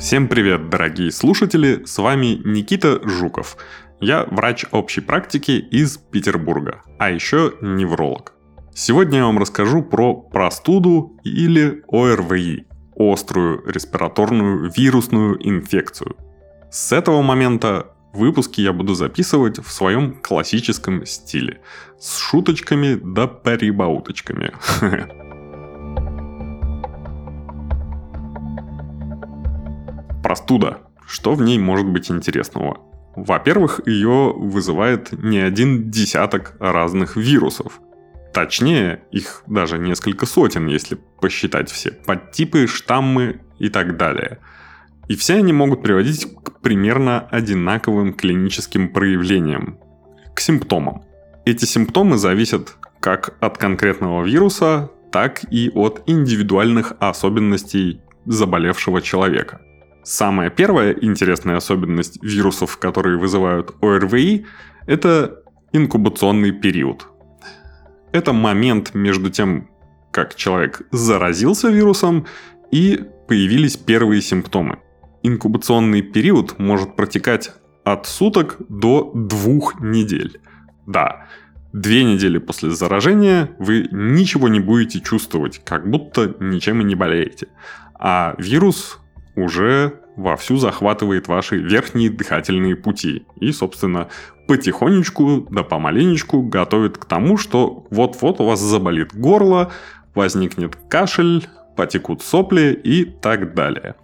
Всем привет, дорогие слушатели, с вами Никита Жуков. Я врач общей практики из Петербурга, а еще невролог. Сегодня я вам расскажу про простуду или ОРВИ – острую респираторную вирусную инфекцию. С этого момента выпуски я буду записывать в своем классическом стиле, с шуточками да перебауточками. Простуда. Что в ней может быть интересного? Во-первых, ее вызывает не один десяток разных вирусов. Точнее, их даже несколько сотен, если посчитать все подтипы, штаммы и так далее. И все они могут приводить к примерно одинаковым клиническим проявлениям, к симптомам. Эти симптомы зависят как от конкретного вируса, так и от индивидуальных особенностей заболевшего человека – Самая первая интересная особенность вирусов, которые вызывают ОРВИ, это инкубационный период. Это момент между тем, как человек заразился вирусом и появились первые симптомы. Инкубационный период может протекать от суток до двух недель. Да, две недели после заражения вы ничего не будете чувствовать, как будто ничем и не болеете. А вирус уже вовсю захватывает ваши верхние дыхательные пути. И, собственно, потихонечку, да помаленечку готовит к тому, что вот-вот у вас заболит горло, возникнет кашель, потекут сопли и так далее.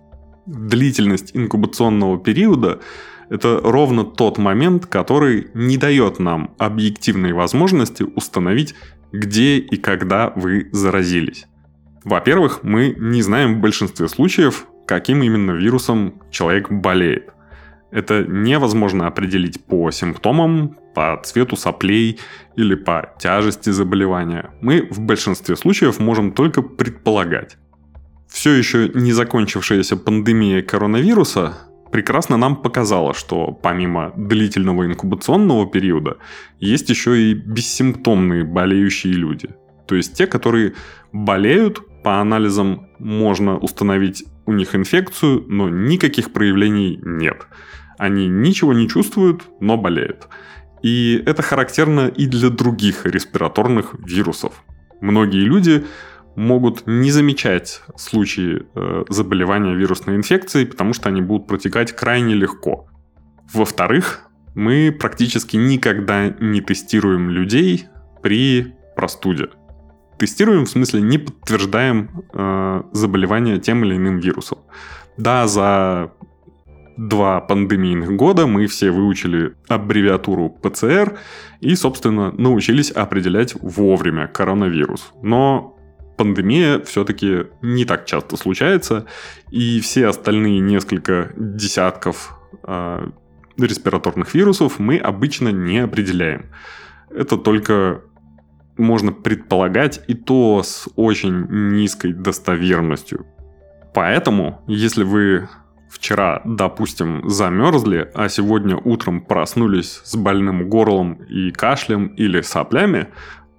Длительность инкубационного периода – это ровно тот момент, который не дает нам объективной возможности установить, где и когда вы заразились. Во-первых, мы не знаем в большинстве случаев, каким именно вирусом человек болеет. Это невозможно определить по симптомам, по цвету соплей или по тяжести заболевания. Мы в большинстве случаев можем только предполагать. Все еще не закончившаяся пандемия коронавируса прекрасно нам показала, что помимо длительного инкубационного периода есть еще и бессимптомные болеющие люди. То есть те, которые болеют, по анализам можно установить у них инфекцию, но никаких проявлений нет. Они ничего не чувствуют, но болеют. И это характерно и для других респираторных вирусов. Многие люди могут не замечать случаи э, заболевания вирусной инфекцией, потому что они будут протекать крайне легко. Во-вторых, мы практически никогда не тестируем людей при простуде. Тестируем, в смысле, не подтверждаем э, заболевание тем или иным вирусом. Да, за два пандемийных года мы все выучили аббревиатуру ПЦР и, собственно, научились определять вовремя коронавирус. Но пандемия все-таки не так часто случается, и все остальные несколько десятков э, респираторных вирусов мы обычно не определяем. Это только можно предполагать, и то с очень низкой достоверностью. Поэтому, если вы вчера, допустим, замерзли, а сегодня утром проснулись с больным горлом и кашлем или соплями,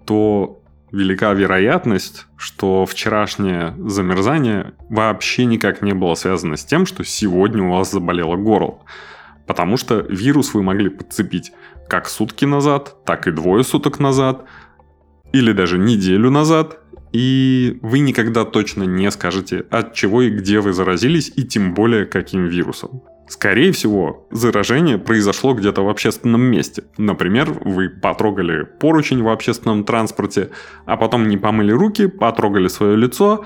то велика вероятность, что вчерашнее замерзание вообще никак не было связано с тем, что сегодня у вас заболело горло. Потому что вирус вы могли подцепить как сутки назад, так и двое суток назад – или даже неделю назад, и вы никогда точно не скажете, от чего и где вы заразились, и тем более каким вирусом. Скорее всего, заражение произошло где-то в общественном месте. Например, вы потрогали поручень в общественном транспорте, а потом не помыли руки, потрогали свое лицо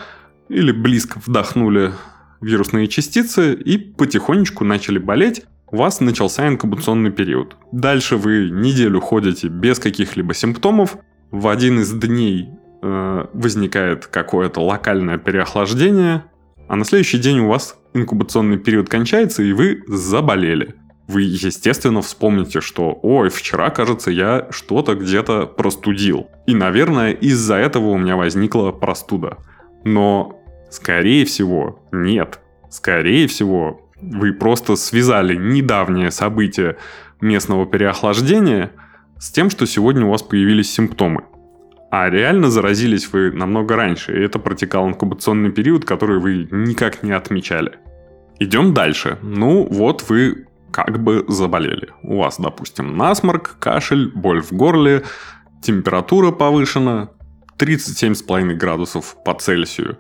или близко вдохнули вирусные частицы и потихонечку начали болеть, у вас начался инкубационный период. Дальше вы неделю ходите без каких-либо симптомов, в один из дней э, возникает какое-то локальное переохлаждение, а на следующий день у вас инкубационный период кончается, и вы заболели. Вы, естественно, вспомните, что «Ой, вчера, кажется, я что-то где-то простудил». И, наверное, из-за этого у меня возникла простуда. Но, скорее всего, нет. Скорее всего, вы просто связали недавнее событие местного переохлаждения – с тем, что сегодня у вас появились симптомы. А реально заразились вы намного раньше, и это протекал инкубационный период, который вы никак не отмечали. Идем дальше. Ну, вот вы как бы заболели. У вас, допустим, насморк, кашель, боль в горле, температура повышена, 37,5 градусов по Цельсию.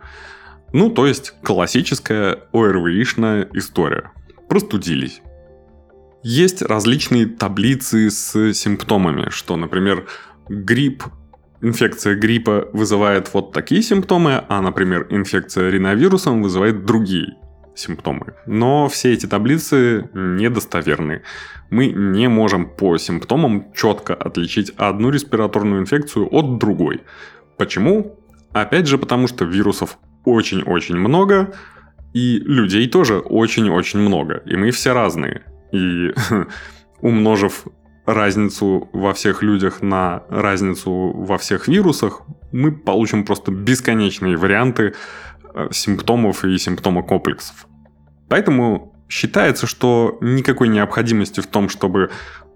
Ну, то есть классическая ОРВИшная история. Простудились. Есть различные таблицы с симптомами, что, например, грипп, инфекция гриппа вызывает вот такие симптомы, а, например, инфекция риновирусом вызывает другие симптомы. Но все эти таблицы недостоверны. Мы не можем по симптомам четко отличить одну респираторную инфекцию от другой. Почему? Опять же, потому что вирусов очень-очень много, и людей тоже очень-очень много, и мы все разные. И умножив разницу во всех людях на разницу во всех вирусах, мы получим просто бесконечные варианты э, симптомов и симптомокомплексов. Поэтому считается, что никакой необходимости в том, чтобы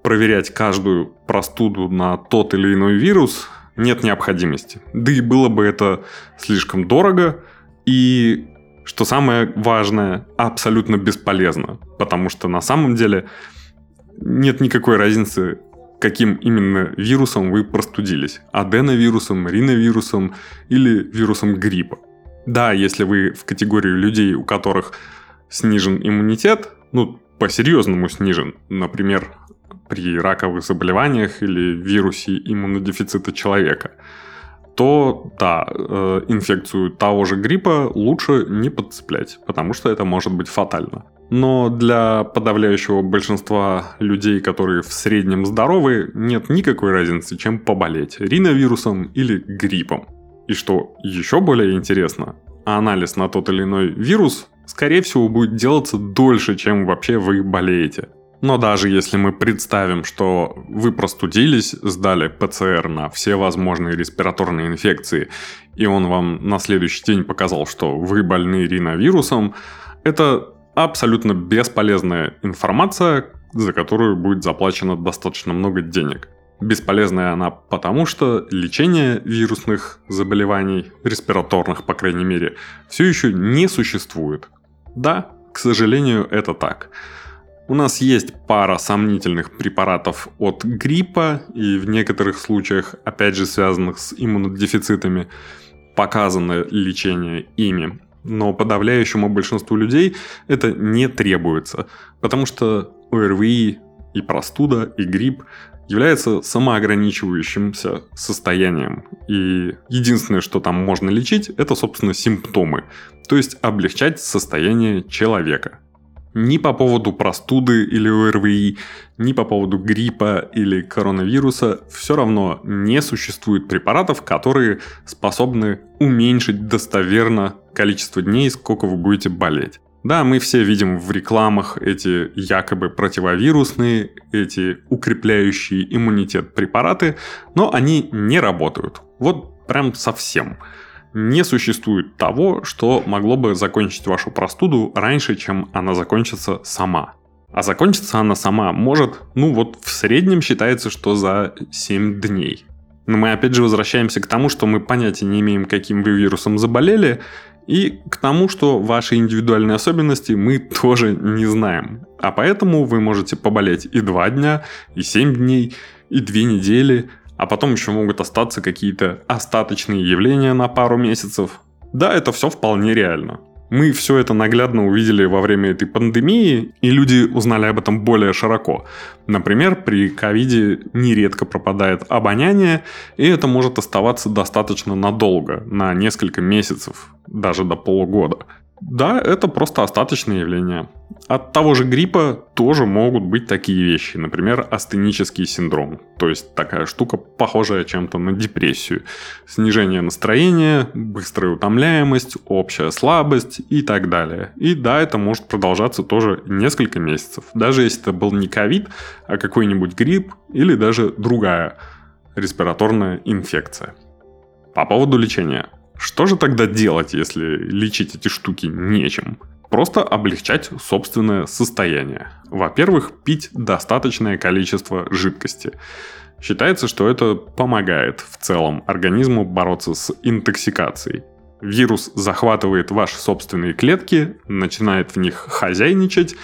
проверять каждую простуду на тот или иной вирус, нет необходимости. Да и было бы это слишком дорого, и, что самое важное, абсолютно бесполезно, потому что на самом деле нет никакой разницы, каким именно вирусом вы простудились. Аденовирусом, риновирусом или вирусом гриппа. Да, если вы в категорию людей, у которых снижен иммунитет, ну, по-серьезному снижен, например, при раковых заболеваниях или вирусе иммунодефицита человека, то да, э, инфекцию того же гриппа лучше не подцеплять, потому что это может быть фатально. Но для подавляющего большинства людей, которые в среднем здоровы, нет никакой разницы, чем поболеть риновирусом или гриппом. И что еще более интересно, анализ на тот или иной вирус, скорее всего, будет делаться дольше, чем вообще вы болеете. Но даже если мы представим, что вы простудились, сдали ПЦР на все возможные респираторные инфекции, и он вам на следующий день показал, что вы больны риновирусом, это абсолютно бесполезная информация, за которую будет заплачено достаточно много денег. Бесполезная она потому, что лечение вирусных заболеваний, респираторных, по крайней мере, все еще не существует. Да, к сожалению, это так. У нас есть пара сомнительных препаратов от гриппа и в некоторых случаях, опять же, связанных с иммунодефицитами, показано лечение ими. Но подавляющему большинству людей это не требуется, потому что ОРВИ и простуда, и грипп является самоограничивающимся состоянием. И единственное, что там можно лечить, это, собственно, симптомы. То есть облегчать состояние человека. Ни по поводу простуды или ОРВИ, ни по поводу гриппа или коронавируса все равно не существует препаратов, которые способны уменьшить достоверно количество дней, сколько вы будете болеть. Да, мы все видим в рекламах эти якобы противовирусные, эти укрепляющие иммунитет препараты, но они не работают. Вот прям совсем. Не существует того, что могло бы закончить вашу простуду раньше, чем она закончится сама. А закончится она сама может, ну вот в среднем считается, что за 7 дней. Но мы опять же возвращаемся к тому, что мы понятия не имеем, каким вы вирусом заболели, и к тому, что ваши индивидуальные особенности мы тоже не знаем. А поэтому вы можете поболеть и 2 дня, и 7 дней, и 2 недели, а потом еще могут остаться какие-то остаточные явления на пару месяцев. Да, это все вполне реально. Мы все это наглядно увидели во время этой пандемии, и люди узнали об этом более широко. Например, при ковиде нередко пропадает обоняние, и это может оставаться достаточно надолго, на несколько месяцев, даже до полугода. Да, это просто остаточное явление. От того же гриппа тоже могут быть такие вещи, например, астенический синдром, то есть такая штука, похожая чем-то на депрессию. Снижение настроения, быстрая утомляемость, общая слабость и так далее. И да, это может продолжаться тоже несколько месяцев, даже если это был не ковид, а какой-нибудь грипп или даже другая респираторная инфекция. По поводу лечения. Что же тогда делать, если лечить эти штуки нечем? Просто облегчать собственное состояние. Во-первых, пить достаточное количество жидкости. Считается, что это помогает в целом организму бороться с интоксикацией. Вирус захватывает ваши собственные клетки, начинает в них хозяйничать,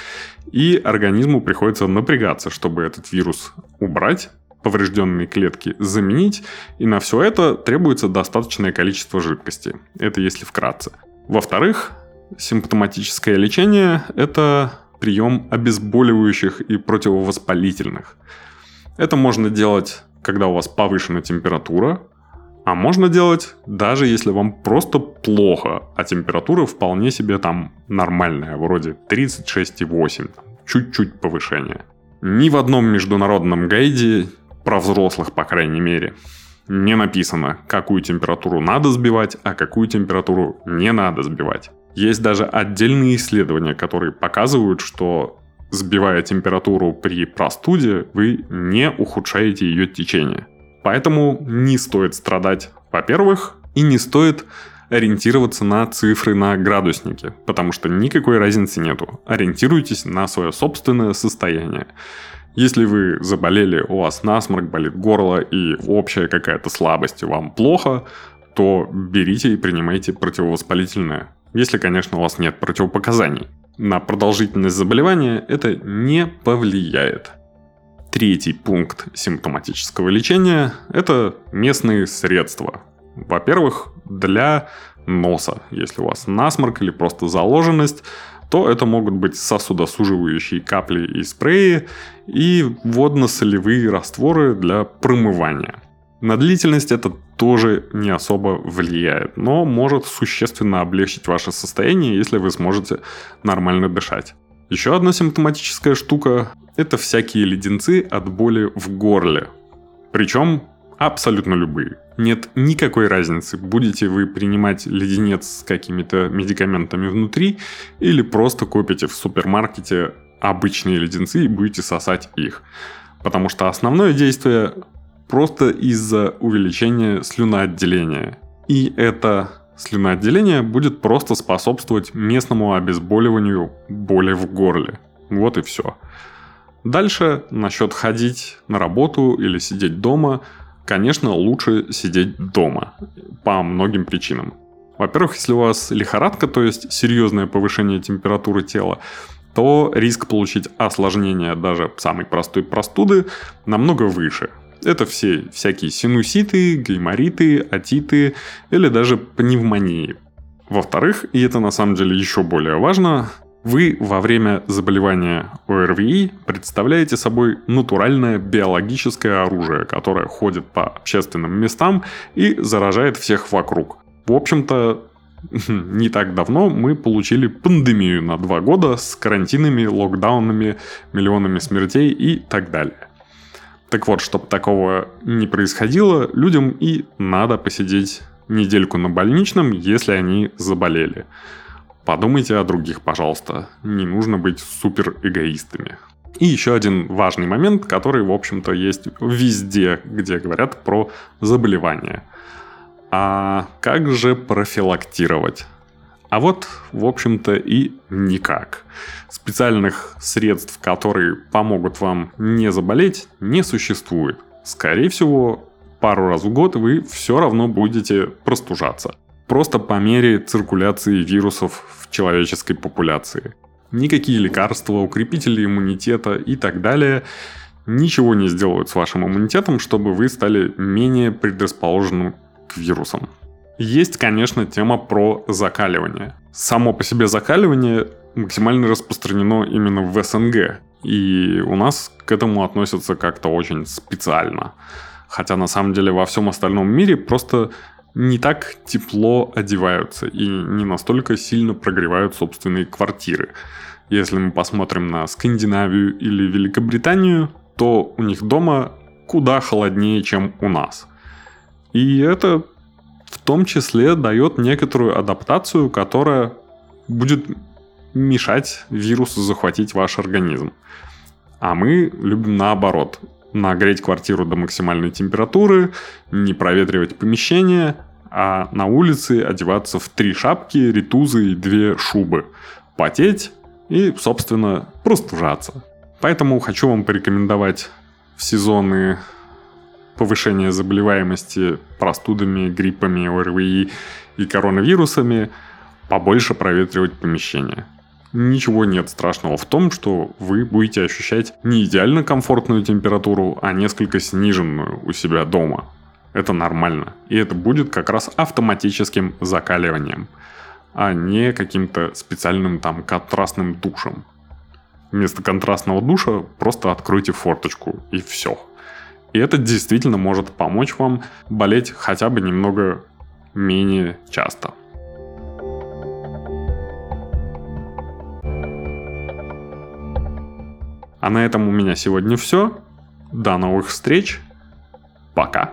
и организму приходится напрягаться, чтобы этот вирус убрать, поврежденные клетки заменить, и на все это требуется достаточное количество жидкости. Это если вкратце. Во-вторых, симптоматическое лечение – это прием обезболивающих и противовоспалительных. Это можно делать, когда у вас повышена температура, а можно делать даже если вам просто плохо, а температура вполне себе там нормальная, вроде 36,8, чуть-чуть повышение. Ни в одном международном гайде, про взрослых по крайней мере, не написано, какую температуру надо сбивать, а какую температуру не надо сбивать. Есть даже отдельные исследования, которые показывают, что сбивая температуру при простуде, вы не ухудшаете ее течение. Поэтому не стоит страдать, во-первых, и не стоит ориентироваться на цифры на градуснике, потому что никакой разницы нету. Ориентируйтесь на свое собственное состояние. Если вы заболели, у вас насморк, болит горло и общая какая-то слабость, и вам плохо, то берите и принимайте противовоспалительное. Если, конечно, у вас нет противопоказаний. На продолжительность заболевания это не повлияет. Третий пункт симптоматического лечения – это местные средства. Во-первых, для носа. Если у вас насморк или просто заложенность, то это могут быть сосудосуживающие капли и спреи и водно-солевые растворы для промывания. На длительность это тоже не особо влияет, но может существенно облегчить ваше состояние, если вы сможете нормально дышать. Еще одна симптоматическая штука – это всякие леденцы от боли в горле. Причем абсолютно любые. Нет никакой разницы, будете вы принимать леденец с какими-то медикаментами внутри или просто купите в супермаркете обычные леденцы и будете сосать их. Потому что основное действие просто из-за увеличения слюноотделения. И это слюноотделение будет просто способствовать местному обезболиванию боли в горле. Вот и все. Дальше насчет ходить на работу или сидеть дома. Конечно, лучше сидеть дома по многим причинам. Во-первых, если у вас лихорадка, то есть серьезное повышение температуры тела, то риск получить осложнение даже самой простой простуды намного выше. Это все всякие синуситы, гаймориты, атиты или даже пневмонии. Во-вторых, и это на самом деле еще более важно, вы во время заболевания ОРВИ представляете собой натуральное биологическое оружие, которое ходит по общественным местам и заражает всех вокруг. В общем-то, не так давно мы получили пандемию на два года с карантинами, локдаунами, миллионами смертей и так далее. Так вот, чтобы такого не происходило, людям и надо посидеть недельку на больничном, если они заболели. Подумайте о других, пожалуйста. Не нужно быть супер эгоистами. И еще один важный момент, который, в общем-то, есть везде, где говорят про заболевания. А как же профилактировать? А вот, в общем-то, и никак. Специальных средств, которые помогут вам не заболеть, не существует. Скорее всего, пару раз в год вы все равно будете простужаться. Просто по мере циркуляции вирусов в человеческой популяции. Никакие лекарства, укрепители иммунитета и так далее ничего не сделают с вашим иммунитетом, чтобы вы стали менее предрасположенным к вирусам. Есть, конечно, тема про закаливание. Само по себе закаливание максимально распространено именно в СНГ. И у нас к этому относятся как-то очень специально. Хотя на самом деле во всем остальном мире просто не так тепло одеваются и не настолько сильно прогревают собственные квартиры. Если мы посмотрим на Скандинавию или Великобританию, то у них дома куда холоднее, чем у нас. И это в том числе дает некоторую адаптацию, которая будет мешать вирусу захватить ваш организм. А мы любим наоборот. Нагреть квартиру до максимальной температуры, не проветривать помещение, а на улице одеваться в три шапки, ритузы и две шубы. Потеть и, собственно, простужаться. Поэтому хочу вам порекомендовать в сезоны повышения заболеваемости простудами, гриппами, ОРВИ и коронавирусами, побольше проветривать помещение. Ничего нет страшного в том, что вы будете ощущать не идеально комфортную температуру, а несколько сниженную у себя дома. Это нормально. И это будет как раз автоматическим закаливанием, а не каким-то специальным там контрастным душем. Вместо контрастного душа просто откройте форточку и все. И это действительно может помочь вам болеть хотя бы немного менее часто. А на этом у меня сегодня все. До новых встреч. Пока.